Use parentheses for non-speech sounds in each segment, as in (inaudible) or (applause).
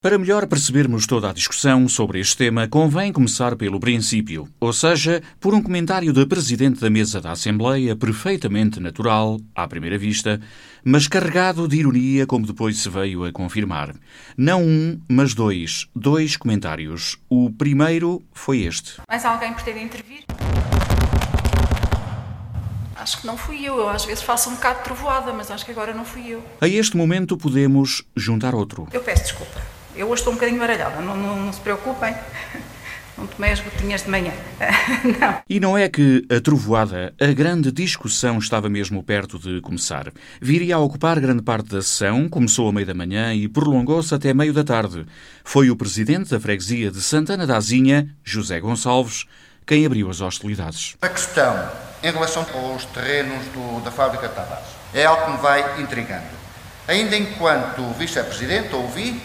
Para melhor percebermos toda a discussão sobre este tema, convém começar pelo princípio, ou seja, por um comentário da Presidente da Mesa da Assembleia, perfeitamente natural, à primeira vista, mas carregado de ironia, como depois se veio a confirmar. Não um, mas dois. Dois comentários. O primeiro foi este. Mais alguém pretende intervir? Acho que não fui eu. Eu às vezes faço um bocado de trovoada, mas acho que agora não fui eu. A este momento podemos juntar outro. Eu peço desculpa. Eu hoje estou um bocadinho baralhada, não, não, não se preocupem. (laughs) Não tomei as gotinhas de manhã. (laughs) não. E não é que a trovoada, a grande discussão estava mesmo perto de começar. Viria a ocupar grande parte da sessão, começou a meio da manhã e prolongou-se até meio da tarde. Foi o presidente da freguesia de Santana da Azinha, José Gonçalves, quem abriu as hostilidades. A questão em relação aos terrenos do, da fábrica de Tavares é algo que me vai intrigando. Ainda enquanto vice-presidente, ouvi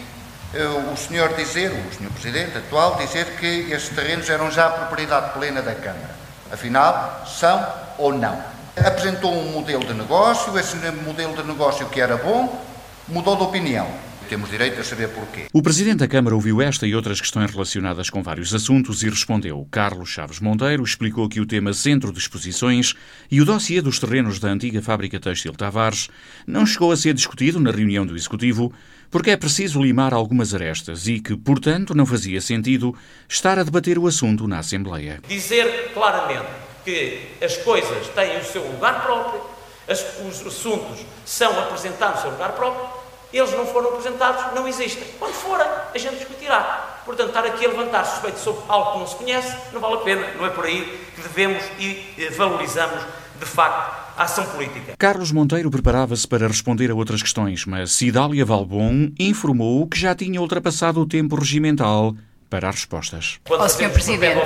o senhor dizer, o senhor Presidente atual, dizer que estes terrenos eram já propriedade plena da Câmara. Afinal, são ou não? Apresentou um modelo de negócio, esse modelo de negócio que era bom, mudou de opinião. Temos direito a saber porquê. O Presidente da Câmara ouviu esta e outras questões relacionadas com vários assuntos e respondeu. Carlos Chaves Monteiro explicou que o tema Centro de Exposições e o dossiê dos terrenos da antiga fábrica têxtil Tavares não chegou a ser discutido na reunião do Executivo porque é preciso limar algumas arestas e que, portanto, não fazia sentido estar a debater o assunto na Assembleia. Dizer claramente que as coisas têm o seu lugar próprio, os assuntos são apresentados no seu lugar próprio eles não foram apresentados, não existem. Quando forem, a gente discutirá. Portanto, estar aqui a levantar suspeito sobre algo que não se conhece, não vale a pena. Não é por aí que devemos e eh, valorizamos, de facto, a ação política. Carlos Monteiro preparava-se para responder a outras questões, mas Cidália Valbon informou que já tinha ultrapassado o tempo regimental para as respostas. Quando oh, Sr. Presidente,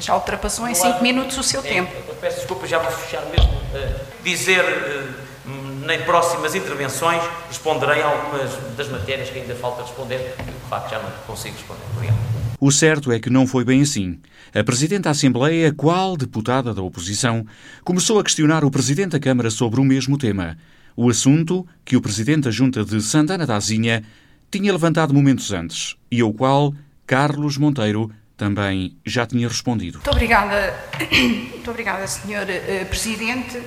já ultrapassou em 5 minutos o seu é, tempo. peço desculpa, já vou fechar mesmo. Uh, dizer... Uh, em próximas intervenções responderei a algumas das matérias que ainda falta responder e, de facto, já não consigo responder. Obrigado. O certo é que não foi bem assim. A Presidente da Assembleia, qual deputada da oposição, começou a questionar o Presidente da Câmara sobre o mesmo tema. O assunto que o Presidente da Junta de Santana da Azinha tinha levantado momentos antes e ao qual Carlos Monteiro também já tinha respondido. Muito obrigada, (coughs) Muito obrigada Sr. Eh, Presidente.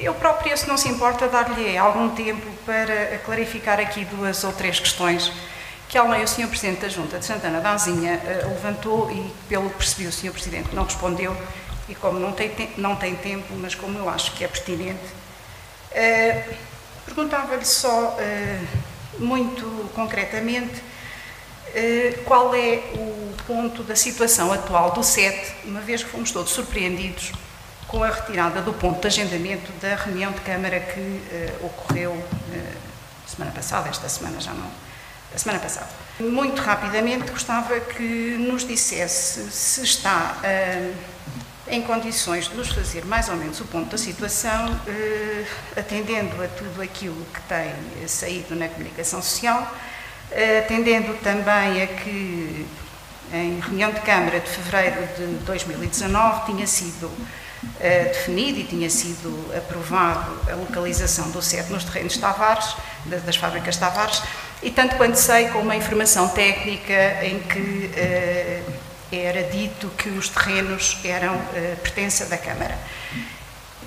Eu própria, se não se importa, dar-lhe algum tempo para clarificar aqui duas ou três questões que, além o Sr. Presidente da Junta de Santana da Azinha eh, levantou e, pelo que percebi, o Sr. Presidente não respondeu e, como não tem, não tem tempo, mas como eu acho que é pertinente, eh, perguntava-lhe só, eh, muito concretamente, qual é o ponto da situação atual do SET, uma vez que fomos todos surpreendidos com a retirada do ponto de agendamento da reunião de Câmara que ocorreu semana passada, esta semana já não, a semana passada. Muito rapidamente gostava que nos dissesse se está uh, em condições de nos fazer mais ou menos o ponto da situação, atendendo a tudo aquilo que tem saído na comunicação social, atendendo também a que em reunião de Câmara de fevereiro de 2019 tinha sido definido e tinha sido aprovado a localização do SET nos terrenos Tavares, das fábricas Tavares, e tanto quanto sei, com uma informação técnica em que eh, era dito que os terrenos eram uh, pertença da Câmara.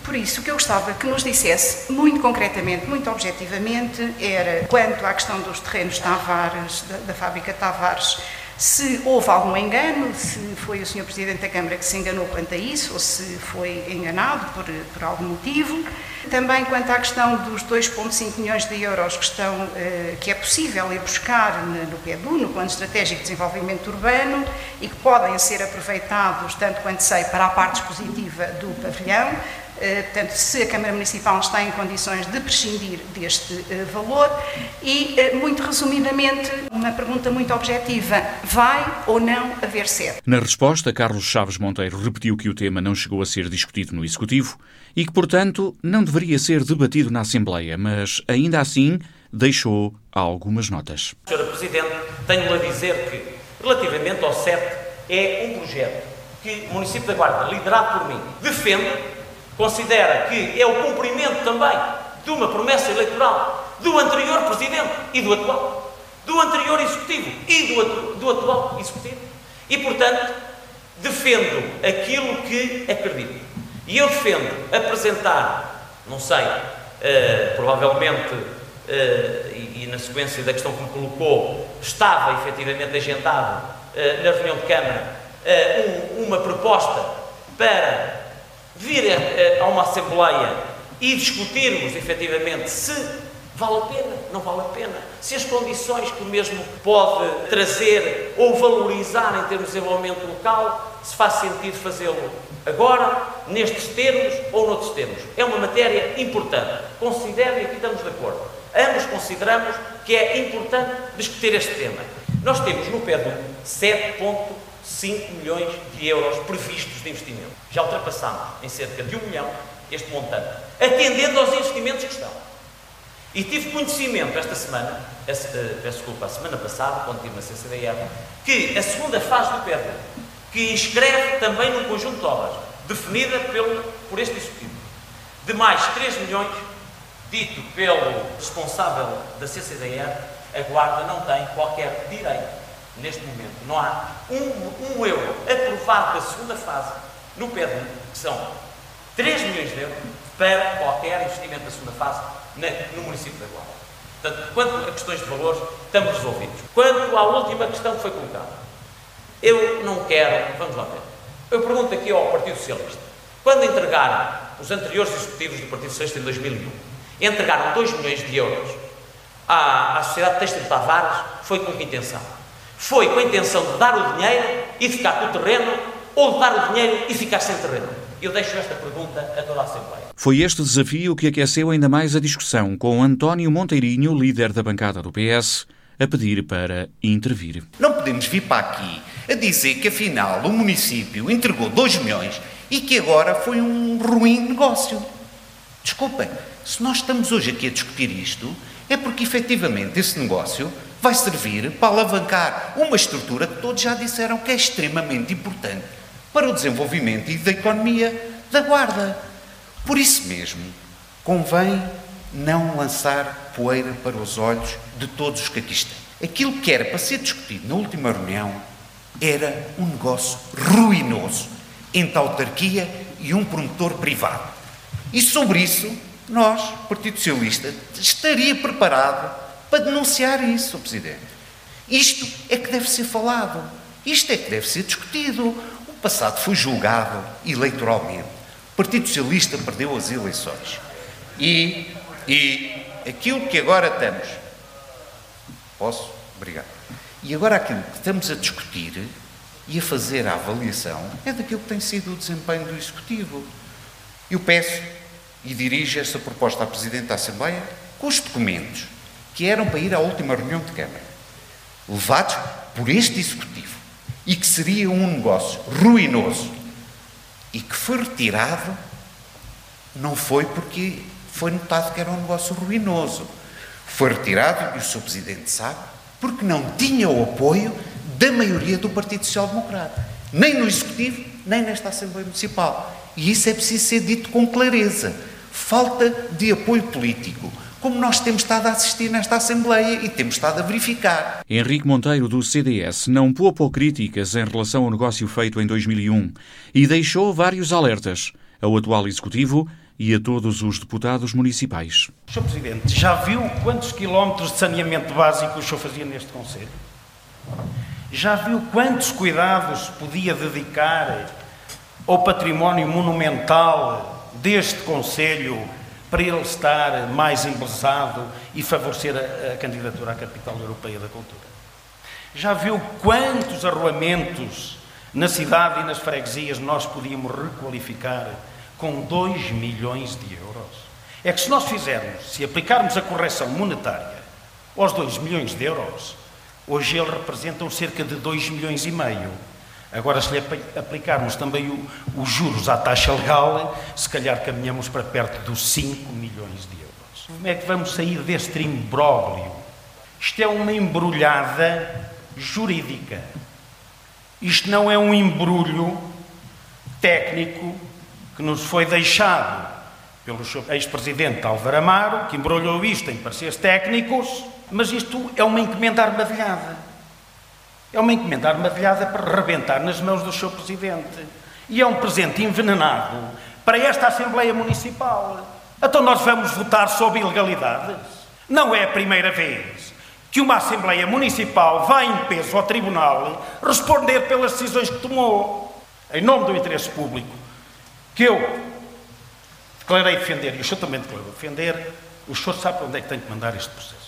Por isso, o que eu gostava que nos dissesse, muito concretamente, muito objetivamente, era quanto à questão dos terrenos Tavares, da, da fábrica Tavares, se houve algum engano, se foi o Sr. Presidente da Câmara que se enganou quanto a isso, ou se foi enganado por, por algum motivo. Também quanto à questão dos 2,5 milhões de euros que, estão, eh, que é possível ir buscar no PEDU, no Plano Estratégico de Desenvolvimento Urbano, e que podem ser aproveitados, tanto quanto sei, para a parte dispositiva do pavilhão, portanto, se a Câmara Municipal está em condições de prescindir deste eh, valor e, eh, muito resumidamente, uma pergunta muito objetiva, vai ou não haver sede? Na resposta, Carlos Chaves Monteiro repetiu que o tema não chegou a ser discutido no Executivo e que, portanto, não deveria ser debatido na Assembleia, mas, ainda assim, deixou algumas notas. Sra. Presidente, tenho a dizer que, relativamente ao CEP, é um projeto que o município da Guarda, liderado por mim, defende considera que é o cumprimento também de uma promessa eleitoral do anterior presidente e do atual. do anterior Executivo e do, do atual Executivo. E, portanto, defendo aquilo que acredito. E eu defendo apresentar, não sei, uh, provavelmente, uh, e, e, na sequência da questão que me colocou, estava efetivamente agendado uh, na reunião de Câmara um, uma proposta para vir a, a, uma Assembleia e discutirmos efetivamente se vale a pena, não vale a pena, se as condições que o mesmo pode trazer ou valorizar em termos de desenvolvimento local, se faz sentido fazê-lo agora, nestes termos ou noutros termos. É uma matéria importante. Considero e aqui estamos de acordo. Ambos consideramos que é importante discutir este tema. Nós temos no PEDU 7. 5 milhões de euros previstos de investimento. Já ultrapassámos em cerca de 1 milhão este montante, atendendo aos investimentos que estão. E tive conhecimento esta semana, eh, peço desculpa, a semana passada, quando tive na CCDR, que a segunda fase do PERDA, que inscreve também num conjunto de obras, definida pelo, por este Executivo, de mais 3 milhões, dito pelo responsável da CCDR, a Guarda não tem qualquer direito neste momento. Não há um, um euro aprovado da segunda fase no PERDE, que são 3 milhões de euros, para qualquer investimento da segunda fase no município da Guarda. Portanto, quanto a questões de valores, estamos resolvidos. Quanto à última questão que foi colocada, eu não quero, vamos lá ver, eu pergunto aqui ao Partido Socialista, quando entregaram os anteriores executivos do Partido Socialista em 2001, entregaram 2 milhões de euros à, à Sociedade Têxtil Tavares, foi com que intenção? Foi com a intenção de dar o dinheiro e ficar com o terreno, ou de dar o dinheiro e ficar sem terreno? Eu deixo esta pergunta a toda a Assembleia. Foi este desafio que aqueceu ainda mais a discussão, com António Monteirinho, líder da bancada do PS, a pedir para intervir. Não podemos vir para aqui a dizer que afinal o município entregou 2 milhões e que agora foi um ruim negócio. Desculpem, se nós estamos hoje aqui a discutir isto, é porque efetivamente esse negócio vai servir para alavancar uma estrutura que todos já disseram que é extremamente importante para o desenvolvimento e da economia da Guarda. Por isso mesmo, convém não lançar poeira para os olhos de todos os que aqui estão. Aquilo que era para ser discutido na última reunião era um negócio ruinoso entre a autarquia e um promotor privado. E sobre isso, nós, Partido Socialista, estaria preparado para denunciar isso, Presidente. Isto é que deve ser falado. Isto é que deve ser discutido passado foi julgado eleitoralmente. O Partido Socialista perdeu as eleições. E, e aquilo que agora estamos. Posso? Obrigado. E agora aquilo que estamos a discutir e a fazer a avaliação é daquilo que tem sido o desempenho do Executivo. Eu peço e dirijo esta proposta à Presidente da Assembleia com os documentos que eram para ir à última reunião de Câmara, levados por este Executivo e que seria um negócio ruinoso e que foi retirado, não foi porque foi notado que era um negócio ruinoso. Foi retirado, e o Sr. Presidente sabe, porque não tinha o apoio da maioria do Partido Social Democrata, nem no Executivo, nem nesta Assembleia Municipal. E isso é preciso ser dito com clareza. Falta de apoio político como nós temos estado a assistir nesta Assembleia e temos estado a verificar. Henrique Monteiro, do CDS, não poupou críticas em relação ao negócio feito em 2001 e deixou vários alertas ao atual Executivo e a todos os deputados municipais. Sr. Presidente, já viu quantos quilómetros de saneamento básico o senhor fazia neste Conselho? Já viu quantos cuidados podia dedicar ao património monumental deste Conselho para ele estar mais embelezado e favorecer a, a candidatura à Capital Europeia da Cultura. Já viu quantos arruamentos na cidade e nas freguesias nós podíamos requalificar com 2 milhões de euros? É que se nós fizermos, se aplicarmos a correção monetária aos 2 milhões de euros, hoje eles representam cerca de 2 milhões e meio. Agora, se lhe aplicarmos também os juros à taxa legal, se calhar caminhamos para perto dos 5 milhões de euros. Como é que vamos sair deste imbróglio? Isto é uma embrulhada jurídica. Isto não é um embrulho técnico que nos foi deixado pelo ex-presidente Álvaro Amaro, que embrulhou isto em pareceres técnicos Mas isto é uma encomenda armadilhada. É uma encomenda armadilhada para rebentar nas mãos do seu Presidente. E é um presente envenenado para esta Assembleia Municipal. Então nós vamos votar sobre ilegalidades? Não é a primeira vez que uma Assembleia Municipal vai em peso ao Tribunal responder pelas decisões que tomou, em nome do interesse público, que eu declarei defender, e o senhor também declarou defender, o senhor sabe para onde é que tem que mandar este processo.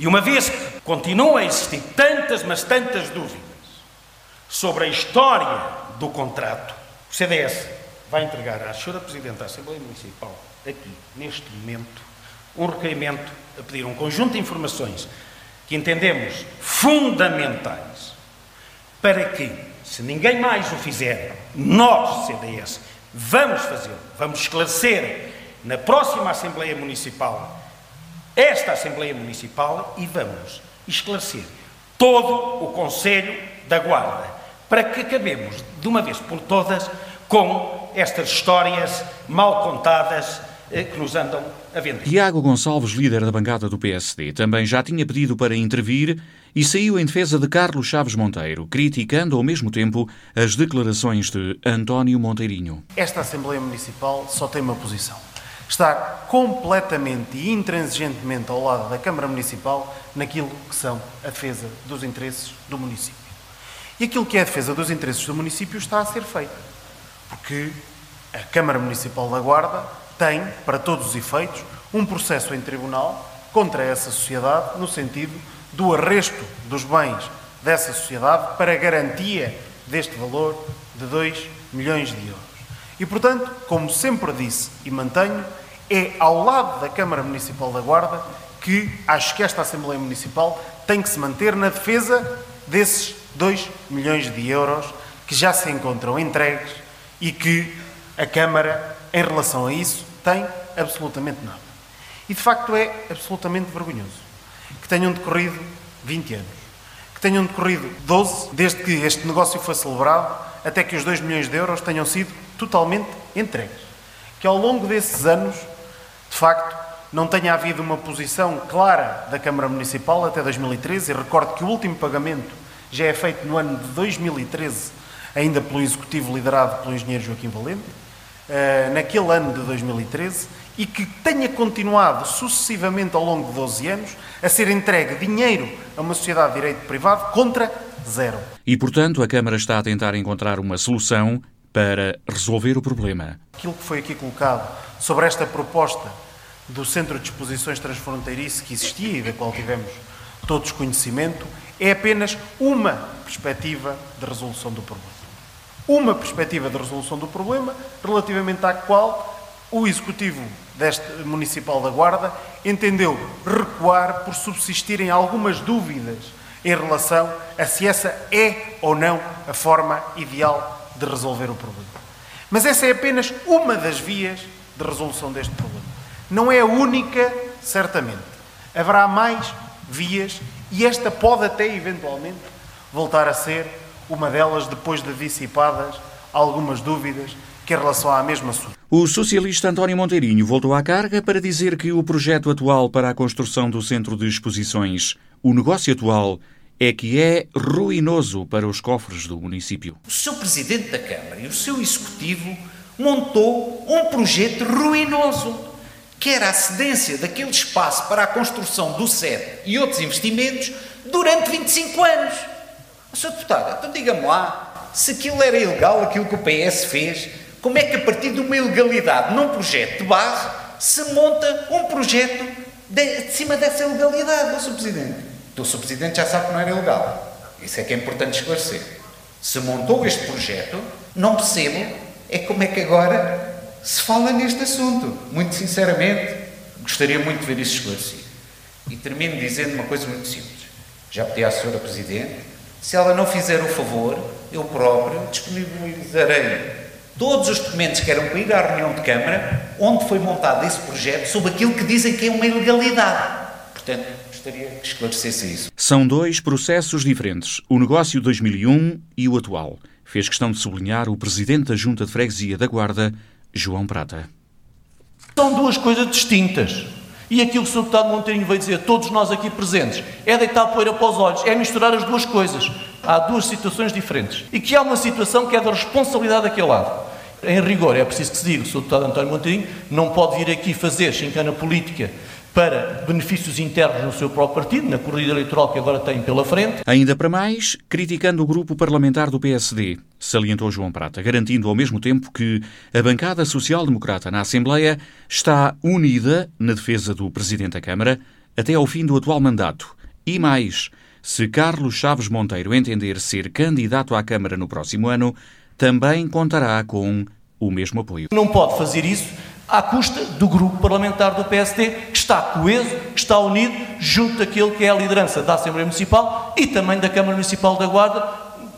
E uma vez que continuam a existir tantas, mas tantas dúvidas sobre a história do contrato, o CDS vai entregar à senhora Presidente da Assembleia Municipal, aqui, neste momento, um requerimento a pedir um conjunto de informações que entendemos fundamentais para que, se ninguém mais o fizer, nós, CDS, vamos fazê-lo, vamos esclarecer na próxima Assembleia Municipal esta Assembleia Municipal e vamos esclarecer todo o Conselho da Guarda para que acabemos de uma vez por todas com estas histórias mal contadas eh, que nos andam a vender. Tiago Gonçalves, líder da bancada do PSD, também já tinha pedido para intervir e saiu em defesa de Carlos Chaves Monteiro, criticando ao mesmo tempo as declarações de António Monteirinho. Esta Assembleia Municipal só tem uma posição estar completamente e intransigentemente ao lado da Câmara Municipal naquilo que são a defesa dos interesses do município. E aquilo que é a defesa dos interesses do município está a ser feito, porque a Câmara Municipal da Guarda tem, para todos os efeitos, um processo em tribunal contra essa sociedade, no sentido do arresto dos bens dessa sociedade para garantia deste valor de 2 milhões de euros. E, portanto, como sempre disse e mantenho, é ao lado da Câmara Municipal da Guarda que acho que esta Assembleia Municipal tem que se manter na defesa desses 2 milhões de euros que já se encontram entregues e que a Câmara, em relação a isso, tem absolutamente nada. E de facto é absolutamente vergonhoso que tenham decorrido 20 anos, que tenham decorrido 12 desde que este negócio foi celebrado até que os 2 milhões de euros tenham sido totalmente entregues. Que ao longo desses anos de facto, não tenha havido uma posição clara da Câmara Municipal até 2013, e recordo que o último pagamento já é feito no ano de 2013, ainda pelo Executivo liderado pelo engenheiro Joaquim Valente, uh, naquele ano de 2013, e que tenha continuado sucessivamente ao longo de 12 anos a ser entregue dinheiro a uma sociedade de direito privado contra zero. E, portanto, a Câmara está a tentar encontrar uma solução para resolver o problema. Aquilo que foi aqui colocado sobre esta proposta do Centro de Exposições Transfronteiriço que existia e da qual tivemos todos conhecimento, é apenas uma perspectiva de resolução do problema. Uma perspectiva de resolução do problema relativamente à qual o Executivo deste Municipal da Guarda entendeu recuar por subsistirem algumas dúvidas em relação a se essa é ou não a forma ideal de resolver o problema. Mas essa é apenas uma das vias de resolução deste problema. Não é a única, certamente. Haverá mais vias e esta pode até eventualmente voltar a ser uma delas depois de dissipadas algumas dúvidas que em relação à mesma. O socialista António Monteirinho voltou à carga para dizer que o projeto atual para a construção do centro de exposições, o negócio atual, é que é ruinoso para os cofres do município. O seu presidente da Câmara e o seu executivo montou um projeto ruinoso, que era a cedência daquele espaço para a construção do SED e outros investimentos durante 25 anos. Sr. Deputado, então diga-me lá, se aquilo era ilegal, aquilo que o PS fez, como é que a partir de uma ilegalidade num projeto de base se monta um projeto de, de cima dessa ilegalidade, Sr. Presidente? Então, o Sr. Presidente já sabe que não era ilegal. Isso é que é importante esclarecer. Se montou este projeto, não percebo é como é que agora se fala neste assunto. Muito sinceramente, gostaria muito de ver isso esclarecido. E termino dizendo uma coisa muito simples. Já pedi à Sra. Presidente, se ela não fizer o favor, eu próprio disponibilizarei todos os documentos que eram para ir à reunião de Câmara, onde foi montado esse projeto, sobre aquilo que dizem que é uma ilegalidade. Portanto, gostaria que esclarecesse isso. São dois processos diferentes, o negócio 2001 e o atual. Fez questão de sublinhar o presidente da Junta de Freguesia da Guarda, João Prata. São duas coisas distintas. E aquilo que o Sr. Deputado Monteirinho veio dizer, todos nós aqui presentes, é deitar poeira para os olhos, é misturar as duas coisas. Há duas situações diferentes. E que há uma situação que é da responsabilidade daquele lado. Em rigor, é preciso que se diga, o Sr. Deputado António Monteirinho não pode vir aqui fazer chincana política para benefícios internos no seu próprio partido, na corrida eleitoral que agora tem pela frente. Ainda para mais, criticando o grupo parlamentar do PSD, salientou João Prata, garantindo ao mesmo tempo que a bancada social-democrata na Assembleia está unida na defesa do Presidente da Câmara até ao fim do atual mandato. E mais, se Carlos Chaves Monteiro entender ser candidato à Câmara no próximo ano, também contará com o mesmo apoio. Não pode fazer isso à custa do grupo parlamentar do PSD, que está coeso, que está unido, junto daquele que é a liderança da Assembleia Municipal e também da Câmara Municipal da Guarda,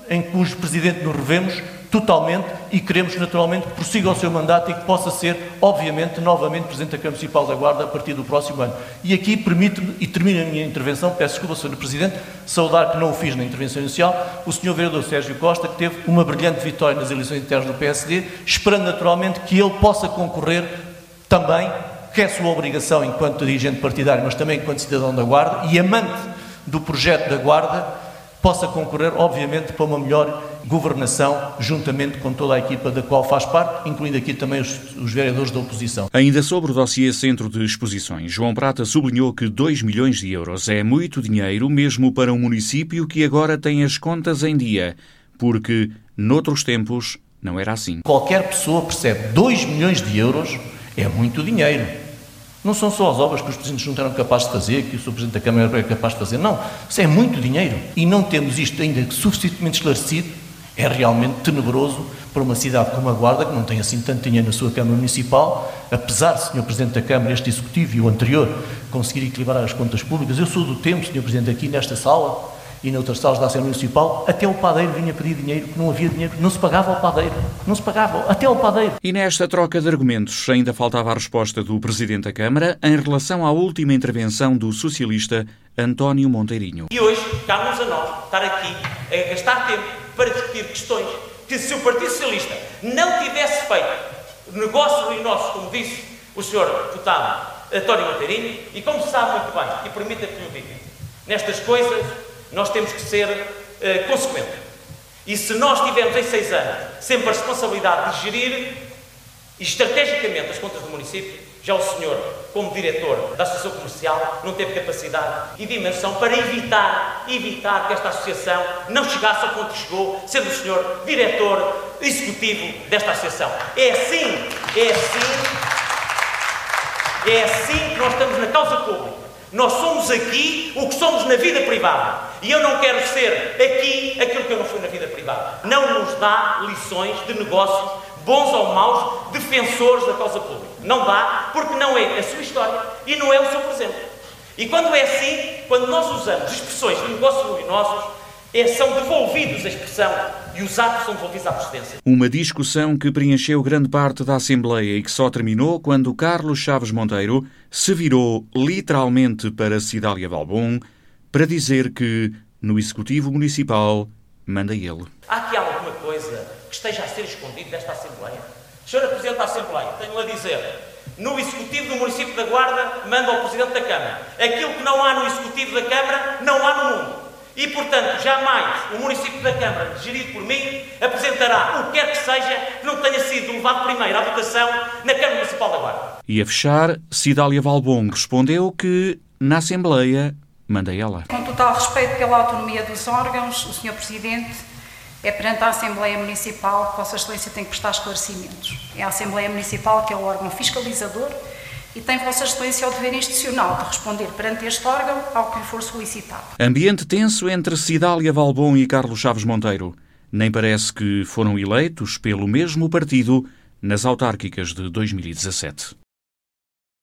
em cujo presidente nos revemos totalmente e queremos naturalmente que prossiga o seu mandato e que possa ser, obviamente, novamente Presidente da Câmara Municipal da Guarda a partir do próximo ano. E aqui permite-me, e termino a minha intervenção, peço desculpa, Sr. Presidente, saudar que não o fiz na intervenção inicial, o Sr. Vereador Sérgio Costa, que teve uma brilhante vitória nas eleições internas do PSD, esperando naturalmente que ele possa concorrer também, que é sua obrigação enquanto dirigente partidário, mas também enquanto cidadão da Guarda e amante do projeto da Guarda, possa concorrer, obviamente, para uma melhor governação, juntamente com toda a equipa da qual faz parte, incluindo aqui também os, os, vereadores da oposição. Ainda sobre o dossiê Centro de Exposições, João Prata sublinhou que 2 milhões de euros é muito dinheiro, mesmo para um município que agora tem as contas em dia, porque, noutros tempos, não era assim. Qualquer pessoa percebe 2 milhões de euros é muito dinheiro. Não são só as obras que os presidentes não eram capazes de fazer, que o Sr. Presidente da Câmara é capaz de fazer, não. Isso é muito dinheiro. E não temos isto ainda suficientemente esclarecido, é realmente tenebroso para uma cidade como a Guarda, que não tem assim tanto dinheiro na sua Câmara Municipal, apesar, Sr. Presidente da Câmara, este Executivo e o anterior, conseguir equilibrar as contas públicas. Eu sou do tempo, Sr. Presidente, aqui nesta sala, e noutras salas da Assembleia Municipal, até o padeiro vinha pedir dinheiro, que não havia dinheiro, não se pagava ao padeiro, não se pagava, até ao padeiro. E nesta troca de argumentos ainda faltava a resposta do Presidente da Câmara em relação à última intervenção do socialista António Monteirinho. E hoje, cabe-nos a nós estar aqui a gastar tempo para discutir questões que se o Partido Socialista não tivesse feito negócios ruinosos, como disse o Sr. Deputado António Monteirinho, e como sabe muito bem, e permita que lhe diga, nestas coisas nós temos que ser uh, consequentes. E se nós tivermos em seis anos sempre a responsabilidade de gerir estrategicamente as contas do município, já o senhor, como diretor da Associação Comercial, não teve capacidade e dimensão para evitar, evitar que esta associação não chegasse ao ponto que chegou, sendo o senhor diretor executivo desta associação. É assim, é assim, é assim que nós estamos na causa pública. Nós somos aqui o que somos na vida privada. E eu não quero ser aqui aquilo que eu não fui na vida privada. Não nos dá lições de negócios, bons ou maus, defensores da causa pública. Não dá, porque não é a sua história e não é o seu presente. E quando é assim, quando nós usamos expressões de negócios luminosos, é, são devolvidos a expressão e os atos são devolvidos à presidência. Uma discussão que preencheu grande parte da Assembleia e que só terminou quando Carlos Chaves Monteiro se virou literalmente para Cidália Valbon para dizer que no Executivo Municipal manda ele. Há aqui alguma coisa que esteja a ser escondido desta Assembleia? Senhora Presidente da Assembleia, tenho a dizer, no Executivo do Município da Guarda manda o Presidente da Câmara. Aquilo que não há no Executivo da Câmara, não há no mundo. E, portanto, jamais o município da Câmara, gerido por mim, apresentará o que quer que seja que não tenha sido levado primeiro à votação na Câmara Municipal da Guarda. E a fechar, Cidália Valbon respondeu que, na Assembleia, mandei ela. Com total respeito pela autonomia dos órgãos, o Sr. Presidente é perante a Assembleia Municipal que Vossa Excelência tem que prestar esclarecimentos. É a Assembleia Municipal que é o órgão fiscalizador e tem Vossa Excelência o dever institucional de responder perante este órgão ao que lhe for solicitado. Ambiente tenso entre Cidália Valbon e Carlos Chaves Monteiro. Nem parece que foram eleitos pelo mesmo partido nas autárquicas de 2017.